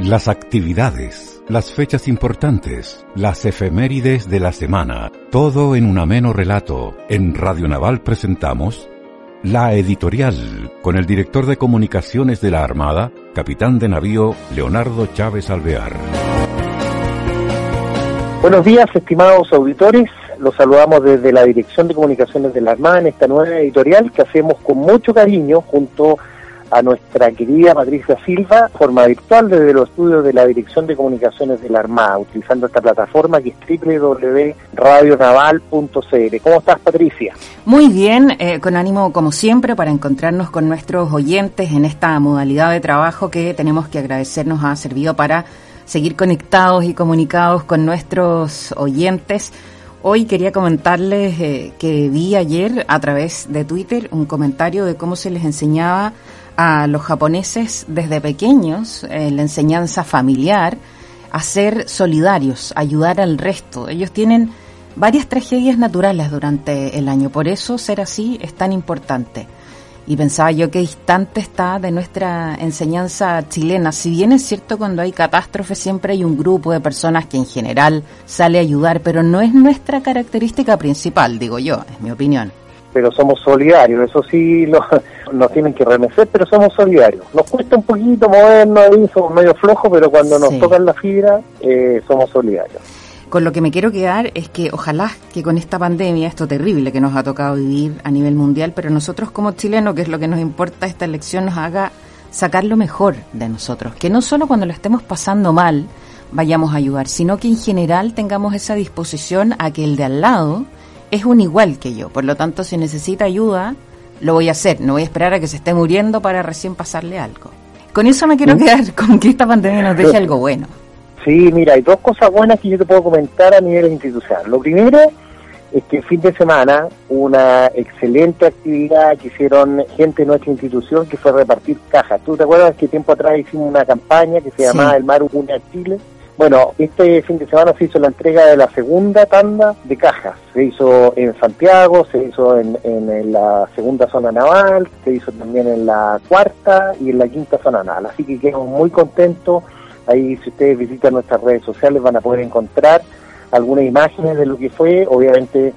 Las actividades, las fechas importantes, las efemérides de la semana, todo en un ameno relato. En Radio Naval presentamos La Editorial, con el director de comunicaciones de la Armada, capitán de navío Leonardo Chávez Alvear. Buenos días, estimados auditores. Los saludamos desde la Dirección de Comunicaciones de la Armada en esta nueva editorial que hacemos con mucho cariño junto a nuestra querida Patricia Silva, forma virtual desde los estudios de la Dirección de Comunicaciones de la Armada, utilizando esta plataforma que es www.radionaval.cl. ¿Cómo estás, Patricia? Muy bien, eh, con ánimo como siempre para encontrarnos con nuestros oyentes en esta modalidad de trabajo que tenemos que agradecer nos ha servido para seguir conectados y comunicados con nuestros oyentes. Hoy quería comentarles eh, que vi ayer a través de Twitter un comentario de cómo se les enseñaba a los japoneses desde pequeños en la enseñanza familiar a ser solidarios, ayudar al resto. Ellos tienen varias tragedias naturales durante el año, por eso ser así es tan importante y pensaba yo qué distante está de nuestra enseñanza chilena. Si bien es cierto cuando hay catástrofes siempre hay un grupo de personas que en general sale a ayudar, pero no es nuestra característica principal, digo yo, es mi opinión. Pero somos solidarios, eso sí lo, nos tienen que remecer, pero somos solidarios. Nos cuesta un poquito movernos ahí, somos medio flojos, pero cuando nos tocan la fibra, eh, somos solidarios. Con lo que me quiero quedar es que ojalá que con esta pandemia, esto terrible que nos ha tocado vivir a nivel mundial, pero nosotros como chilenos, que es lo que nos importa, esta elección nos haga sacar lo mejor de nosotros. Que no solo cuando lo estemos pasando mal vayamos a ayudar, sino que en general tengamos esa disposición a que el de al lado es un igual que yo. Por lo tanto, si necesita ayuda, lo voy a hacer. No voy a esperar a que se esté muriendo para recién pasarle algo. Con eso me quiero ¿Mm? quedar con que esta pandemia nos deje algo bueno. Sí, mira, hay dos cosas buenas que yo te puedo comentar a nivel institucional. Lo primero es que el fin de semana una excelente actividad que hicieron gente de nuestra institución que fue repartir cajas. ¿Tú te acuerdas que tiempo atrás hicimos una campaña que se llamaba El Mar Une a Chile? Bueno, este fin de semana se hizo la entrega de la segunda tanda de cajas. Se hizo en Santiago, se hizo en, en, la segunda zona naval, se hizo también en la cuarta y en la quinta zona naval. Así que quedamos muy contentos Ahí si ustedes visitan nuestras redes sociales van a poder encontrar algunas imágenes de lo que fue. Obviamente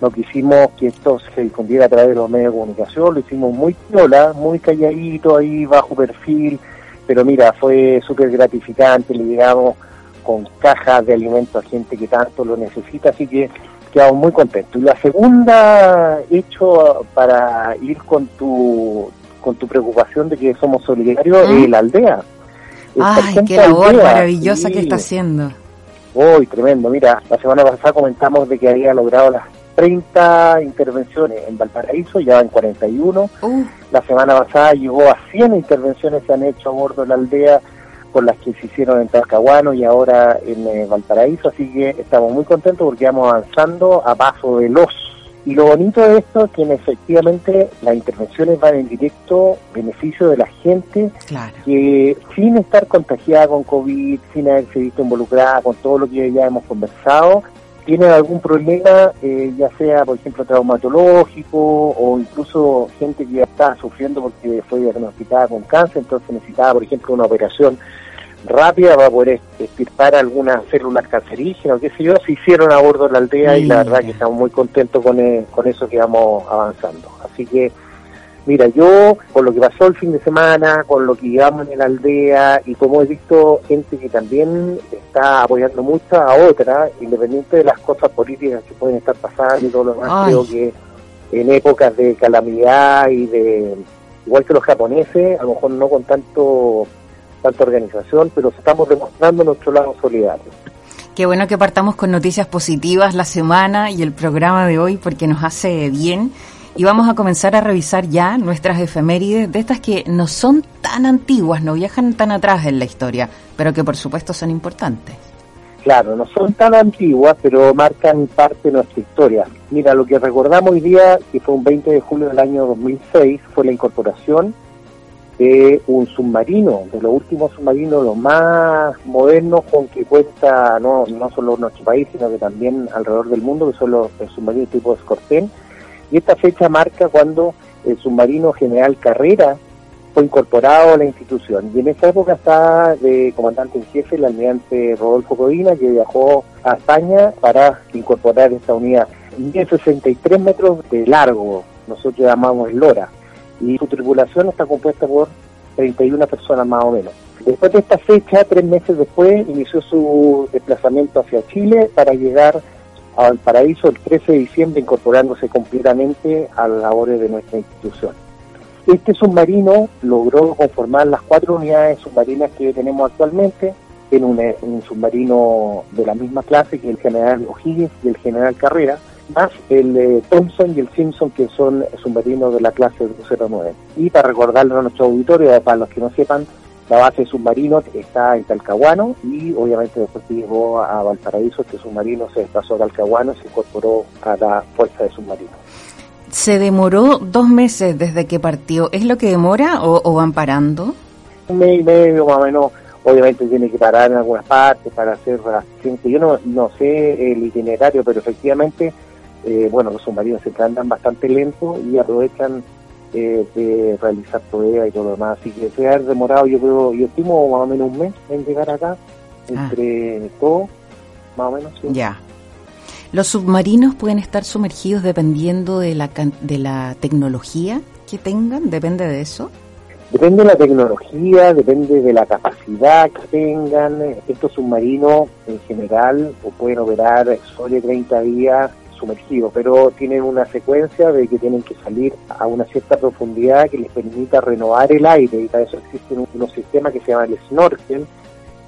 no quisimos que esto se difundiera a través de los medios de comunicación, lo hicimos muy piola, muy calladito, ahí bajo perfil, pero mira, fue súper gratificante, le llegamos con cajas de alimentos a gente que tanto lo necesita, así que quedamos muy contentos. Y la segunda hecho para ir con tu con tu preocupación de que somos solidarios es la aldea. Ay, qué labor maravillosa que está haciendo. Uy, tremendo. Mira, la semana pasada comentamos de que había logrado las 30 intervenciones en Valparaíso, ya en 41. La semana pasada llegó a 100 intervenciones que han hecho a bordo de la aldea con las que se hicieron en Talcahuano y ahora en eh, Valparaíso, así que estamos muy contentos porque vamos avanzando a paso de los y lo bonito de esto es que efectivamente las intervenciones van en directo beneficio de la gente que sin estar contagiada con COVID, sin haberse visto involucrada con todo lo que ya hemos conversado, tienen algún problema, eh, ya sea por ejemplo traumatológico o incluso gente que ya está sufriendo porque fue diagnosticada con cáncer, entonces necesitaba por ejemplo una operación rápida para poder extirpar algunas células cancerígenas, qué sé yo, se hicieron a bordo de la aldea y la verdad que estamos muy contentos con, eh, con eso que vamos avanzando. Así que, mira, yo con lo que pasó el fin de semana, con lo que llevamos en la aldea y como he visto gente que también está apoyando mucho a otra, independiente de las cosas políticas que pueden estar pasando y todo lo demás, creo que en épocas de calamidad y de, igual que los japoneses, a lo mejor no con tanto tanta organización, pero estamos demostrando nuestro lado solidario. Qué bueno que partamos con noticias positivas la semana y el programa de hoy porque nos hace bien. Y vamos a comenzar a revisar ya nuestras efemérides de estas que no son tan antiguas, no viajan tan atrás en la historia, pero que por supuesto son importantes. Claro, no son tan antiguas, pero marcan parte de nuestra historia. Mira, lo que recordamos hoy día, que fue un 20 de julio del año 2006, fue la incorporación de un submarino, de los últimos submarinos, los más modernos con que cuenta no, no solo nuestro país, sino que también alrededor del mundo, que son los, submarinos tipo Escorpión. Y esta fecha marca cuando el submarino General Carrera fue incorporado a la institución. Y en esa época está de comandante en jefe el almirante Rodolfo Codina, que viajó a España para incorporar esta unidad. Mide 63 metros de largo, nosotros llamamos Lora, y su tripulación está compuesta por 31 personas más o menos. Después de esta fecha, tres meses después, inició su desplazamiento hacia Chile para llegar a Valparaíso el 13 de diciembre, incorporándose completamente a las labores de nuestra institución. Este submarino logró conformar las cuatro unidades submarinas que tenemos actualmente, en un, submarino de la misma clase que el general O'Higgins y el general Carrera, más el eh, Thompson y el Simpson, que son submarinos de la clase 209. Y para recordarle a nuestro auditorio, para los que no sepan, la base de submarinos está en Talcahuano y obviamente después que llegó a Valparaíso, este submarino se desplazó a Talcahuano y se incorporó a la fuerza de submarinos. Se demoró dos meses desde que partió. ¿Es lo que demora o, van parando? Un mes y medio más o menos. Obviamente tiene que parar en algunas partes para hacer Yo no, no sé el itinerario, pero efectivamente, eh, bueno, los submarinos se andan bastante lentos y aprovechan eh, de realizar pruebas y todo lo demás. Así que se ha demorado, yo creo, yo estimo más o menos un mes en llegar acá, ah. entre todo, más o menos. Ya. ¿Los submarinos pueden estar sumergidos dependiendo de la, de la tecnología que tengan? ¿Depende de eso? Depende de la tecnología, depende de la capacidad que tengan. Estos submarinos en general pueden operar sobre 30 días sumergidos, pero tienen una secuencia de que tienen que salir a una cierta profundidad que les permita renovar el aire y para eso existen unos sistemas que se llaman el snorkel,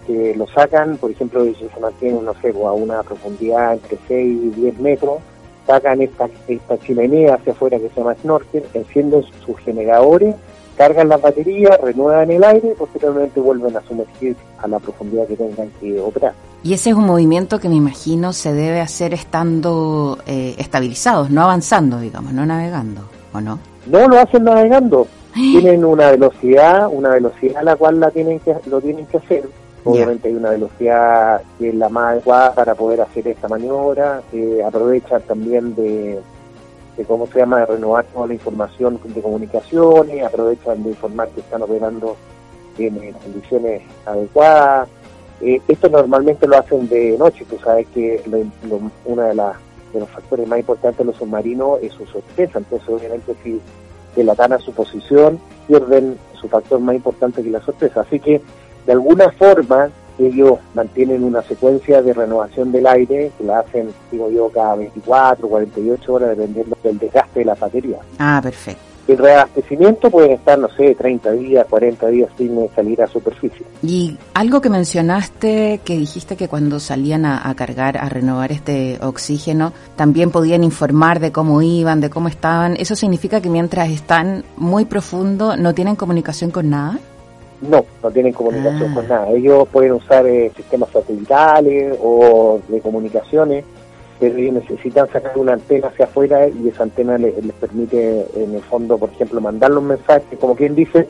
que lo sacan, por ejemplo, si se mantienen, no sé, a una profundidad entre 6 y 10 metros, sacan esta, esta chimenea hacia afuera que se llama snorkel, encienden sus generadores, cargan las baterías, renuevan el aire y posteriormente vuelven a sumergir a la profundidad que tengan que operar. Y ese es un movimiento que me imagino se debe hacer estando eh, estabilizados, no avanzando, digamos, no navegando, ¿o no? No lo hacen navegando. Tienen una velocidad, una velocidad a la cual la tienen que, lo tienen que hacer Obviamente hay una velocidad que es la más adecuada para poder hacer esta maniobra. Eh, aprovechan también de, cómo se llama, de renovar toda la información de comunicaciones, aprovechan de informar que están operando en, condiciones adecuadas. Eh, esto normalmente lo hacen de noche, tú sabes que uno de, de los factores más importantes de los submarinos es su sorpresa, entonces obviamente si delatan a su posición, pierden su factor más importante que la sorpresa. Así que de alguna forma ellos mantienen una secuencia de renovación del aire que la hacen, digo yo, cada 24, 48 horas, dependiendo del desgaste de la batería. Ah, perfecto. El reabastecimiento puede estar, no sé, 30 días, 40 días sin salir a superficie. Y algo que mencionaste, que dijiste que cuando salían a, a, cargar, a renovar este oxígeno, también podían informar de cómo iban, de cómo estaban. ¿Eso significa que mientras están muy profundo no tienen comunicación con nada? No, no tienen comunicación con ah. nada. Ellos pueden usar eh, sistemas satelitales o de comunicaciones, pero ellos necesitan sacar una antena hacia afuera y esa antena les, permite, en el fondo, por ejemplo, mandar los mensajes, como quien dice,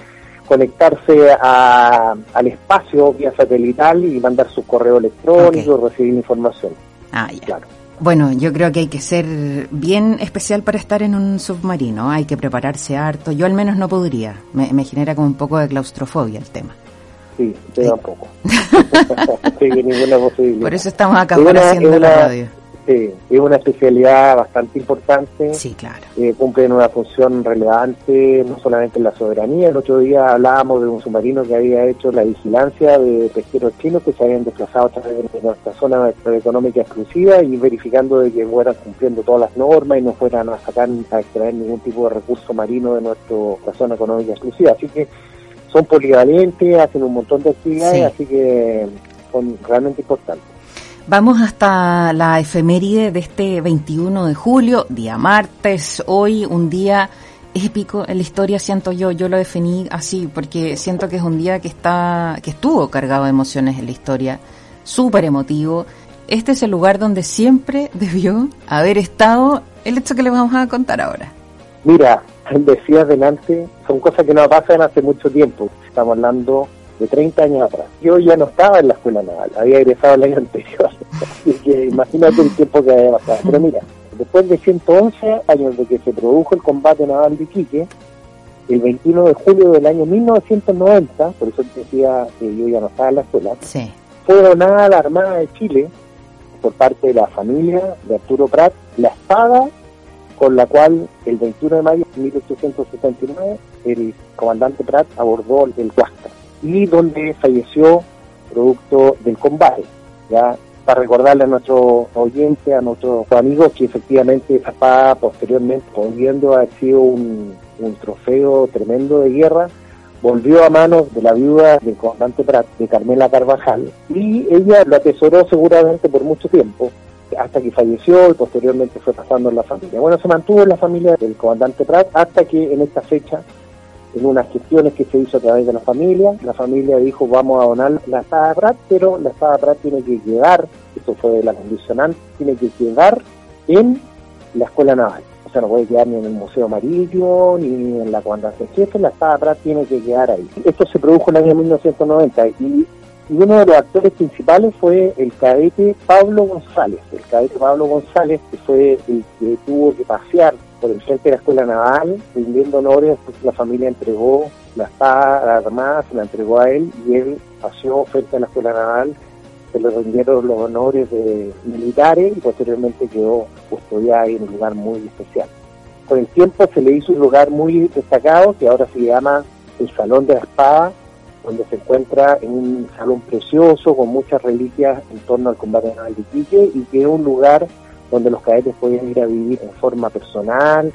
conectarse al espacio vía satelital y mandar su correo electrónico, recibir información. Ah, ya. Claro. Bueno, yo creo que hay que ser bien especial para estar en un submarino, hay que prepararse harto. Yo al menos no podría, me, genera como un poco de claustrofobia el tema. Sí, te da un poco. ninguna posibilidad. Por eso estamos acá haciendo la radio. Sí, es una especialidad bastante importante. Sí, claro. Eh, cumplen una función relevante, no solamente en la soberanía. El otro día hablábamos de un submarino que había hecho la vigilancia de pesqueros chinos que se habían desplazado a través de nuestra zona económica exclusiva y verificando de que fueran cumpliendo todas las normas y no fueran a sacar, a extraer ningún tipo de recurso marino de nuestra zona económica exclusiva. Así que son polivalentes, hacen un montón de actividades, así que son realmente importantes. Vamos hasta la efeméride de este 21 de julio, día martes, hoy un día épico en la historia, siento yo, yo lo definí así, porque siento que es un día que está, que estuvo cargado de emociones en la historia, súper emotivo. Este es el lugar donde siempre debió haber estado el hecho que le vamos a contar ahora. Mira, decía adelante, son cosas que no pasan hace mucho tiempo. Estamos hablando de 30 años atrás. Yo ya no estaba en la escuela naval, había egresado el año anterior, así que imagínate el tiempo que había pasado. Pero mira, después de 111 años de que se produjo el combate naval de Iquique, el 21 de julio del año 1990, por eso decía que yo ya no estaba en la escuela, fue donada a la Armada de Chile por parte de la familia de Arturo Prat la espada con la cual el 21 de mayo de 1879 el comandante Prat abordó el Huáscar y donde falleció producto del combate. Ya para recordarle a nuestro oyente, a nuestros amigos, que efectivamente esa posteriormente, volviendo a sido un, trofeo tremendo de guerra, volvió a manos de la viuda del comandante Prat, de Carmela Carvajal, y ella lo atesoró seguramente por mucho tiempo, hasta que falleció y posteriormente fue pasando en la familia. Bueno, se mantuvo en la familia del comandante Prat hasta que en esta fecha en unas gestiones que se hizo a través de la familia. La familia dijo vamos a donar la espada Prat, pero la espada Prat tiene que quedar, eso fue la condicionante, tiene que quedar en la escuela naval. O sea, no puede quedar ni en el Museo Marítimo, ni en la Comandancia Jefe, la espada Prat tiene que quedar ahí. Esto se produjo en el año 1990 y, y uno de los actores principales fue el cadete Pablo González. El cadete Pablo González, que fue el que tuvo que pasear por el frente de la escuela naval, rindiendo honores, pues la familia entregó la espada armada, se la entregó a él y él paseó frente a la escuela naval, se le rindieron los honores de militares y posteriormente quedó custodiada en un lugar muy especial. Con el tiempo se le hizo un lugar muy destacado que ahora se llama el Salón de la Espada, donde se encuentra en un salón precioso con muchas reliquias en torno al combate naval de Quique y que es un lugar donde los cadetes pueden ir a vivir en forma personal,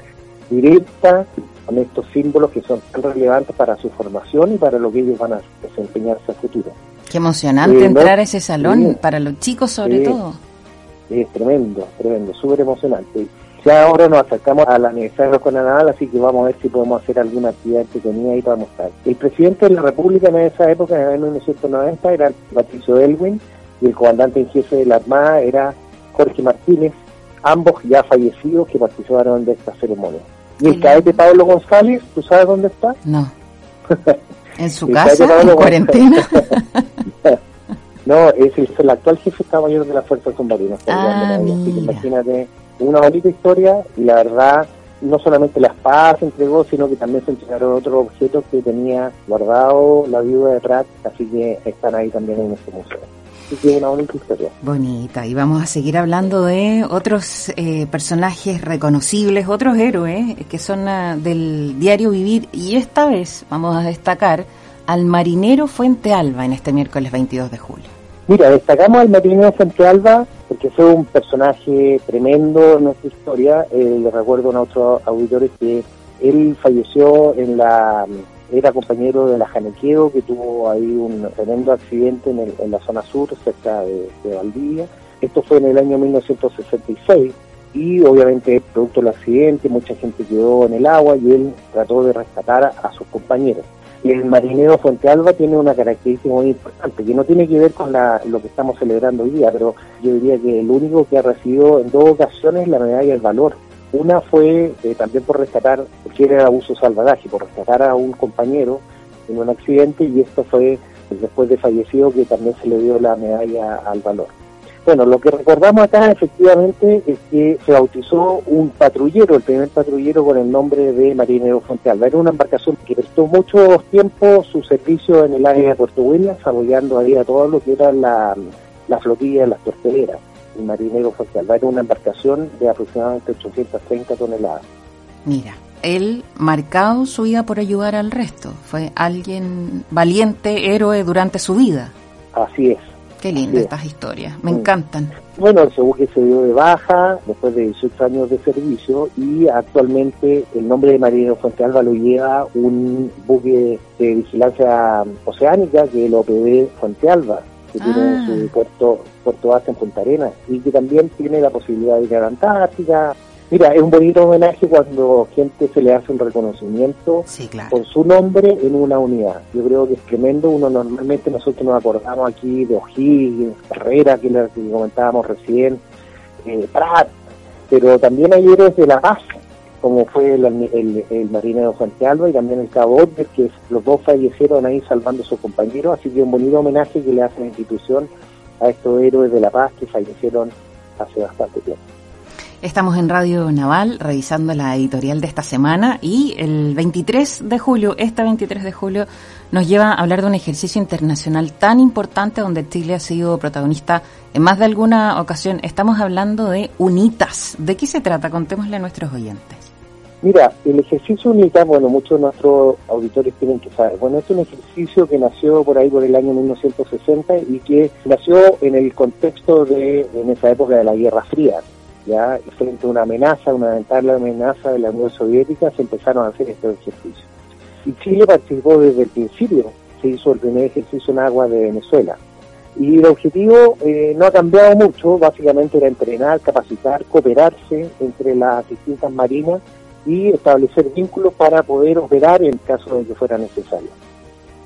directa, con estos símbolos que son tan relevantes para su formación y para lo que ellos van a desempeñarse a futuro. Qué emocionante eh, entrar a ese salón, para los chicos sobre todo. Es tremendo, tremendo, súper emocionante. Ya ahora nos acercamos a la con la Naval, así que vamos a ver si podemos hacer alguna actividad que tenía ahí para mostrar. El presidente de la República en esa época, en el 1990, era Patricio Elwin, y el comandante en jefe de la Armada era Jorge Martínez, ambos ya fallecidos que participaron de esta ceremonia. Y el cadete Pablo González, ¿tú sabes dónde está? No. ¿En su casa? ¿En cuarentena? no, es el, actual jefe Mayor de las Fuerzas Submarinas. Ah, imagínate, una bonita historia y la verdad, no solamente las paz se entregó, sino que también se entregaron otros objetos que tenía guardado la viuda de Pratt, así que están ahí también en este museo una bonita historia. Bonita, y vamos a seguir hablando de otros eh, personajes reconocibles, otros héroes que son ah, del diario vivir, y esta vez vamos a destacar al marinero Fuente Alba en este miércoles 22 de julio. Mira, destacamos al marinero Fuente Alba porque fue un personaje tremendo en nuestra historia. Eh, le recuerdo a otros auditores que él falleció en la era compañero de la Janequeo, que tuvo ahí un tremendo accidente en, la zona sur, cerca de, Valdivia. Esto fue en el año 1966 y obviamente producto del accidente mucha gente quedó en el agua y él trató de rescatar a, sus compañeros. El marinero Fuente Alba tiene una característica muy importante, que no tiene que ver con lo que estamos celebrando hoy día, pero yo diría que el único que ha recibido en dos ocasiones la medalla del valor una fue eh, también por rescatar, porque era abuso salvadaje, por rescatar a un compañero en un accidente y esto fue después de fallecido que también se le dio la medalla al valor. Bueno, lo que recordamos acá efectivamente es que se bautizó un patrullero, el primer patrullero con el nombre de Marinero Alba. Era una embarcación que prestó mucho tiempo su servicio en el área de Puerto Williams, apoyando ahí a todo lo que era la, la flotilla de las torpederas el marinero va Era una embarcación de aproximadamente 830 toneladas. Mira, él marcado su vida por ayudar al resto. Fue alguien valiente, héroe durante su vida. Así es. Qué linda estas historias, me encantan. Bueno, el buque se dio de baja después de 18 años de servicio y actualmente el nombre de Marinero Fuente Alba lo lleva un buque de vigilancia oceánica que es el OPD Fuente Alba que tiene ah. su puerto, puerto base en Punta Arenas y que también tiene la posibilidad de ir a la Antártica. Mira, es un bonito homenaje cuando gente se le hace un reconocimiento con su nombre en una unidad. Yo creo que es tremendo. Uno normalmente nosotros nos acordamos aquí de O'Higgins, Carrera, que, que comentábamos recién, eh, Prat, pero también hay héroes de la paz como fue el, el, marinero Alba y también el cabo Otter, que los dos fallecieron ahí salvando a sus compañeros, así que un bonito homenaje que le hace la institución a estos héroes de la paz que fallecieron hace bastante tiempo. Estamos en Radio Naval revisando la editorial de esta semana y el 23 de julio, este 23 de julio, nos lleva a hablar de un ejercicio internacional tan importante donde Chile ha sido protagonista en más de alguna ocasión. Estamos hablando de UNITAS. ¿De qué se trata? Contémosle a nuestros oyentes. Mira, el ejercicio UNITAS, bueno, muchos de nuestros auditores tienen que saber. Bueno, es un ejercicio que nació por ahí por el año 1960 y que nació en el contexto de, en esa época de la Guerra Fría ya frente a una amenaza, una eventual amenaza de la Unión Soviética, se empezaron a hacer estos ejercicios. Y Chile participó desde el principio, se hizo el primer ejercicio en agua de Venezuela. Y el objetivo eh, no ha cambiado mucho, básicamente era entrenar, capacitar, cooperarse entre las distintas marinas y establecer vínculos para poder operar en caso de que fuera necesario.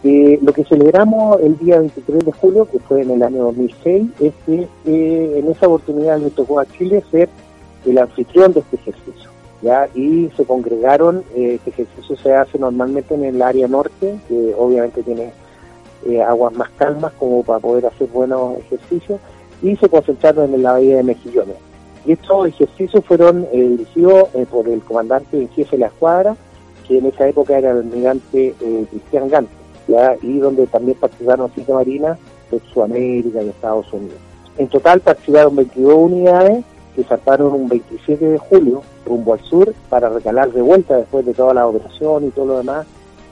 Eh, lo que celebramos el día 23 de julio, que fue en el año 2006, es que eh, en esa oportunidad le tocó a Chile ser el anfitrión de este ejercicio. Y se congregaron, eh, este ejercicio se hace normalmente en el área norte, que obviamente tiene aguas más calmas como para poder hacer buenos ejercicios, y se concentraron en la bahía de Mejillones. Y estos ejercicios fueron dirigidos por el comandante en jefe de la escuadra, que en esa época era el almirante Cristian Gante y donde también participaron cinco marinas de Sudamérica y Estados Unidos. En total participaron 22 unidades que saltaron un 27 de julio rumbo al sur para recalar de vuelta después de toda la operación y todo lo demás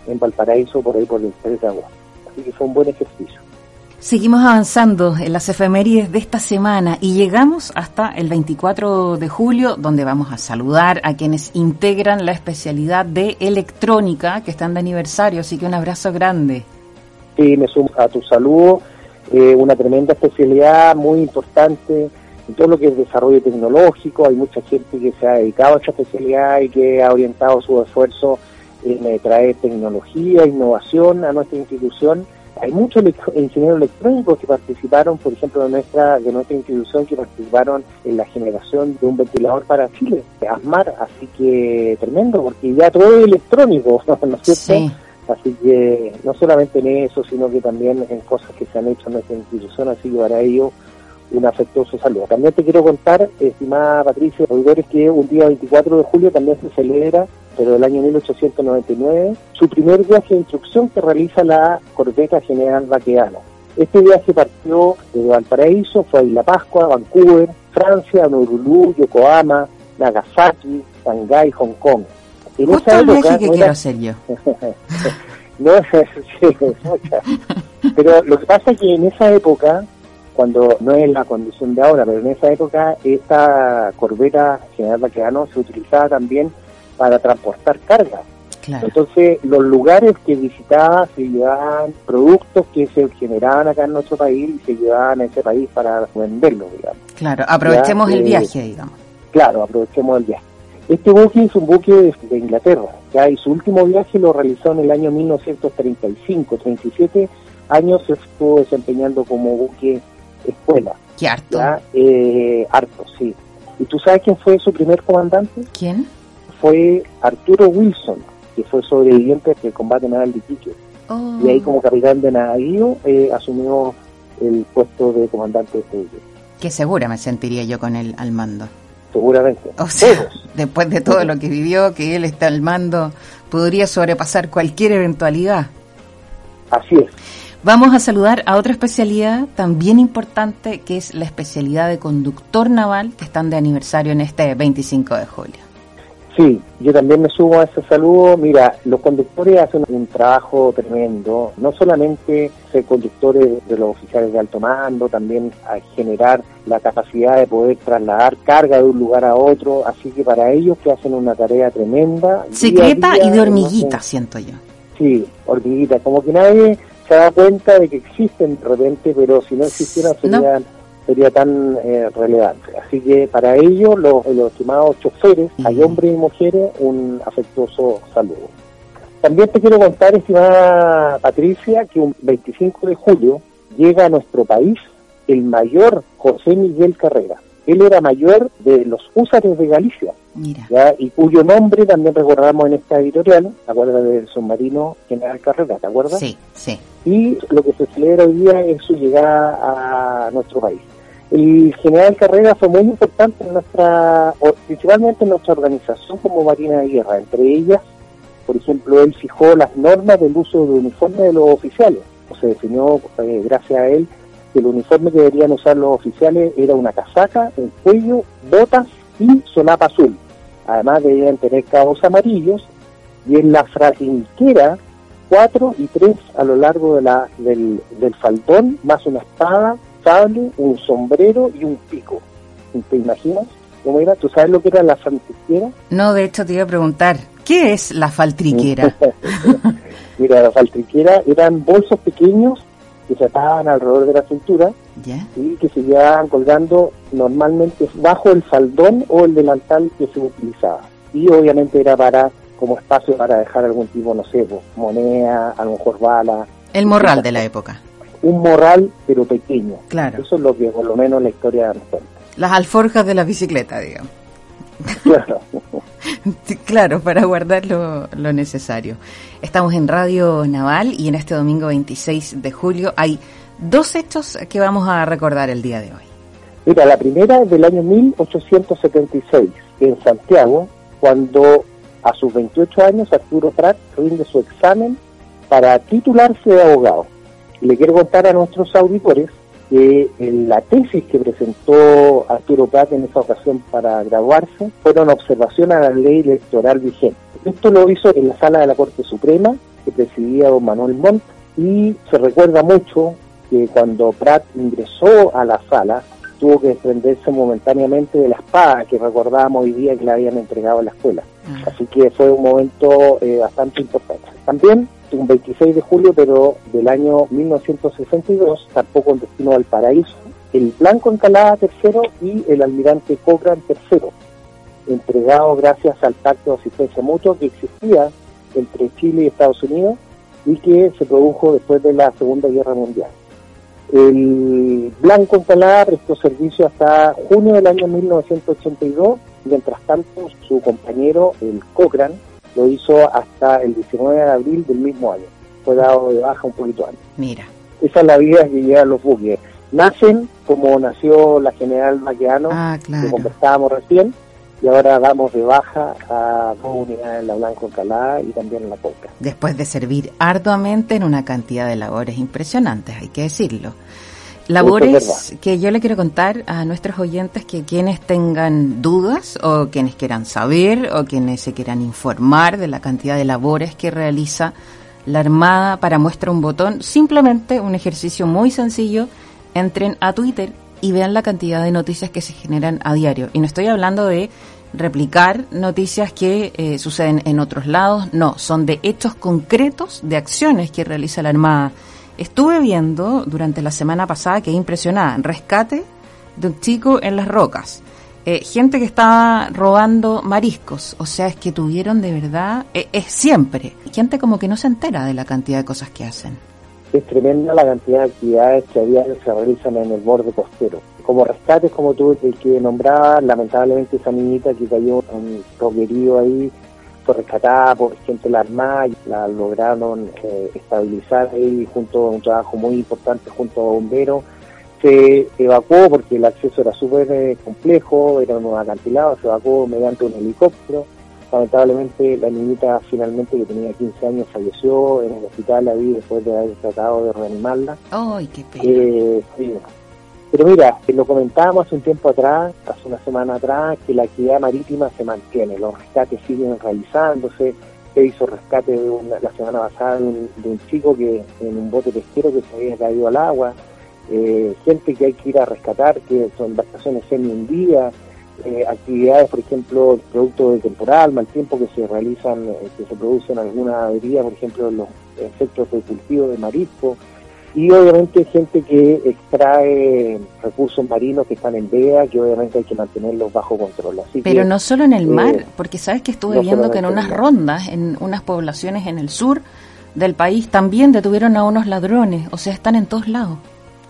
en Valparaíso por ahí por el Estrecho de Agua. Así que fue un buen ejercicio. Seguimos avanzando en las efemérides de esta semana y llegamos hasta el 24 de julio, donde vamos a saludar a quienes integran la especialidad de electrónica que están de aniversario, así que un abrazo grande. Sí, me sumo a tu saludo, eh, una tremenda especialidad muy importante en todo lo que es desarrollo tecnológico, hay mucha gente que se ha dedicado a esta especialidad y que ha orientado su esfuerzo en eh, traer tecnología, innovación a nuestra institución hay muchos ingenieros electrónicos que participaron, por ejemplo, de nuestra, de nuestra institución, que participaron en la generación de un ventilador para Chile, ASMAR, así que tremendo, porque ya todo es electrónico, ¿no es cierto? Así que no solamente en eso, sino que también en cosas que se han hecho en nuestra institución, así que para ello un afectuoso saludo. También te quiero contar, estimada Patricia, auditores, que un día 24 de julio también se celebra pero del año 1889, su primer viaje de instrucción que realiza la corbeta General Baqueano. Este viaje partió desde Valparaíso, fue a Isla Pascua, Vancouver, Francia, Honolulu, Yokohama, Nagasaki, Shanghái, Hong Kong. En esa época, que quiero hacer yo. no, sí, pero lo que pasa es que en esa época, cuando no es la condición de ahora, pero en esa época esta corbeta General Baqueano se utilizaba también para transportar carga. Entonces, los lugares que visitaba se llevaban productos que se generaban acá en nuestro país y se llevaban a ese país para venderlos, digamos. Claro, aprovechemos el eh, viaje, digamos. Claro, aprovechemos el viaje. Este buque es un buque de, Inglaterra, ¿ya? y su último viaje lo realizó en el año 1935, 37 años se estuvo desempeñando como buque escuela. ¿Qué harto? Eh, harto, sí. ¿Y tú sabes quién fue su primer comandante? ¿Quién? fue Arturo Wilson, que fue sobreviviente del combate naval de Iquique. Oh. Y ahí como capitán de navío eh, asumió el puesto de comandante de este Qué segura me sentiría yo con él al mando. Seguramente. O sea, después de todo lo que vivió, que él está al mando, podría sobrepasar cualquier eventualidad. Así es. Vamos a saludar a otra especialidad también importante, que es la especialidad de conductor naval, que están de aniversario en este 25 de julio. Sí, yo también me sumo a ese saludo. Mira, los conductores hacen un trabajo tremendo, no solamente ser conductores de los oficiales de alto mando, también a generar la capacidad de poder trasladar carga de un lugar a otro, así que para ellos que hacen una tarea tremenda. Secreta y de hormiguita, siento yo. Sí, hormiguita, como que nadie se da cuenta de que existen de repente, pero si no existieran serían sería tan eh, relevante. Así que para ello, los, estimados choferes, hay hombres y mujeres, un afectuoso saludo. También te quiero contar, estimada Patricia, que un 25 de julio llega a nuestro país el mayor José Miguel Carrera. Él era mayor de los húsares de Galicia, y cuyo nombre también recordamos en esta editorial, ¿te acuerdas del submarino General Carrera, te acuerdas? Sí, sí. Y lo que se celebra hoy día es su llegada a nuestro país. El general Carrera fue muy importante en nuestra, principalmente en nuestra organización como Marina de Guerra. Entre ellas, por ejemplo, él fijó las normas del uso de uniforme de los oficiales. O se definió, eh, gracias a él, que el uniforme que deberían usar los oficiales era una casaca, un cuello, botas y solapa azul. Además debían tener cabos amarillos y en la fragilquera cuatro y tres a lo largo de la, del, del faldón, más una espada, sable, un sombrero y un pico. ¿Te imaginas cómo era? ¿Tú sabes lo que era la faltriquera? No, de hecho te iba a preguntar, ¿qué es la faltriquera? Mira, la faltriquera eran bolsos pequeños que se ataban alrededor de la cintura y que se llevaban colgando normalmente bajo el faldón o el delantal que se utilizaba. Y obviamente era para como espacio para dejar algún tipo, no sé, pues, moneda, a lo mejor bala. El morral de la época. Un morral, pero pequeño. Claro. Eso es lo que por lo menos la historia nos cuenta. Las alforjas de la bicicleta, digamos. Claro. claro, para guardar lo, necesario. Estamos en Radio Naval y en este domingo 26 de julio hay dos hechos que vamos a recordar el día de hoy. Mira, la primera del año 1876, en Santiago, cuando a sus 28 años, Arturo Prat rinde su examen para titularse de abogado. Le quiero contar a nuestros auditores que la tesis que presentó Arturo Prat en esa ocasión para graduarse fueron observaciones a la ley electoral vigente. Esto lo hizo en la sala de la Corte Suprema, que presidía don Manuel Montt, y se recuerda mucho que cuando Prat ingresó a la sala, tuvo que desprenderse momentáneamente de la espada que recordábamos hoy día que le habían entregado a la escuela. Ah. Así que fue un momento eh, bastante importante. También, un 26 de julio, pero del año 1962, tampoco en destino al paraíso, el Blanco Encalada III y el almirante Cochrane III, entregado gracias al pacto de asistencia mutua que existía entre Chile y Estados Unidos y que se produjo después de la Segunda Guerra Mundial. El Blanco Encalada prestó servicio hasta junio del año 1982, mientras tanto su compañero, el Cochrane, lo hizo hasta el 19 de abril del mismo año. Fue dado de baja un poquito antes. Mira. Esa es la vida que llevan los buques. Nacen como nació la general Maquiano, ah, que conversábamos recién, y ahora damos de baja a dos unidades en la Blanco Encalada y también en la Coca. Después de servir arduamente en una cantidad de labores impresionantes, hay que decirlo. Labores que yo le quiero contar a nuestros oyentes que quienes tengan dudas o quienes quieran saber o quienes se quieran informar de la cantidad de labores que realiza la Armada para muestra un botón, simplemente un ejercicio muy sencillo, entren a Twitter y vean la cantidad de noticias que se generan a diario. Y no estoy hablando de replicar noticias que eh, suceden en otros lados, no, son de hechos concretos, de acciones que realiza la Armada. Estuve viendo durante la semana pasada que impresionada, rescate de un chico en las rocas. Eh, gente que estaba robando mariscos, o sea, es que tuvieron de verdad, eh, es siempre, gente como que no se entera de la cantidad de cosas que hacen es tremenda la cantidad de actividades que había se realizan en el borde costero. Como rescates, como tú el que nombraba, lamentablemente esa niñita que cayó en un roquerío ahí rescatada por gente de la Armada y la lograron eh, estabilizar ahí junto a un trabajo muy importante junto a bomberos. Se evacuó porque el acceso era súper eh, complejo, era un acantilado, se evacuó mediante un helicóptero Lamentablemente la niñita finalmente que tenía 15 años falleció en el hospital ahí después de haber tratado de reanimarla. ¡Ay, qué pena! Eh, Pero mira, lo comentábamos hace un tiempo atrás, hace una semana atrás, que la actividad marítima se mantiene, los rescates siguen realizándose. Se hizo rescate de la semana pasada de un, chico que en un bote pesquero que se había caído al agua. Eh, gente que hay que ir a rescatar, que son embarcaciones semi-hundidas, eh, actividades, por ejemplo, producto de temporal, mal tiempo que se realizan, eh, que se producen alguna avería, por ejemplo, en los efectos de cultivo de marisco, y obviamente gente que extrae recursos marinos que están en veda, que obviamente hay que mantenerlos bajo control. Así Pero no solo en el mar, eh, porque sabes que estuve viendo que en unas rondas, en unas poblaciones en el sur del país, también detuvieron a unos ladrones, o sea, están en todos lados.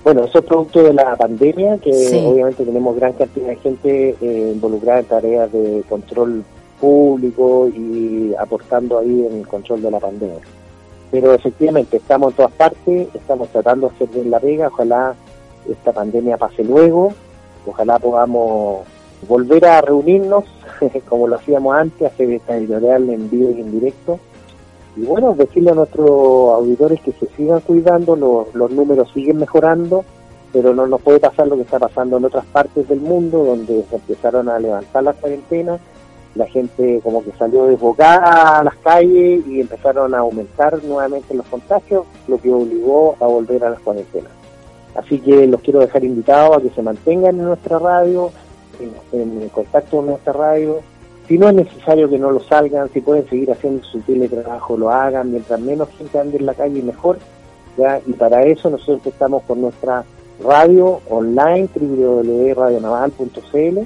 Bueno, eso es producto de la pandemia, que obviamente tenemos gran cantidad de gente eh, involucrada en tareas de control público y aportando ahí en el control de la pandemia. Pero efectivamente estamos en todas partes, estamos tratando de hacer bien la pega, ojalá esta pandemia pase luego Ojalá podamos volver a reunirnos como lo hacíamos antes, hacer esta editorial en vivo y en directo. Y bueno, decirle a nuestros auditores que se sigan cuidando, los, los números siguen mejorando, pero no nos puede pasar lo que está pasando en otras partes del mundo, donde se empezaron a levantar las cuarentenas, la gente como que salió desbocada a las calles y empezaron a aumentar nuevamente los contagios, lo que obligó a volver a las cuarentenas. Así que los quiero dejar invitados a que se mantengan en nuestra radio, en, contacto con nuestra radio. Si no es necesario que no lo salgan, si pueden seguir haciendo su teletrabajo, lo hagan. Mientras menos gente ande en la calle, mejor. ¿ya? Y para eso nosotros estamos con nuestra radio online, www.radionaval.cl.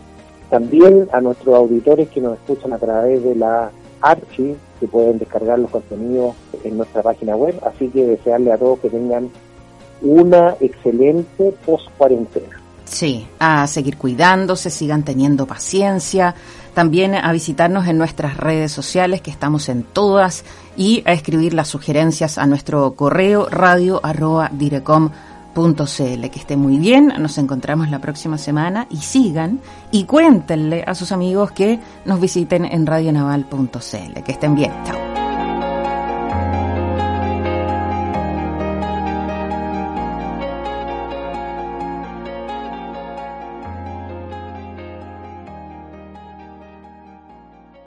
También a nuestros auditores que nos escuchan a través de la Archi, que pueden descargar los contenidos en nuestra página web. Así que desearle a todos que tengan una excelente post-cuarentena. Sí, a seguir cuidándose, sigan teniendo paciencia, también a visitarnos en nuestras redes sociales, que estamos en todas, y a escribir las sugerencias a nuestro correo radio arroba direcom.cl. Que esté muy bien, nos encontramos la próxima semana y sigan y cuéntenle a sus amigos que nos visiten en radionaval.cl. Que estén bien, chao.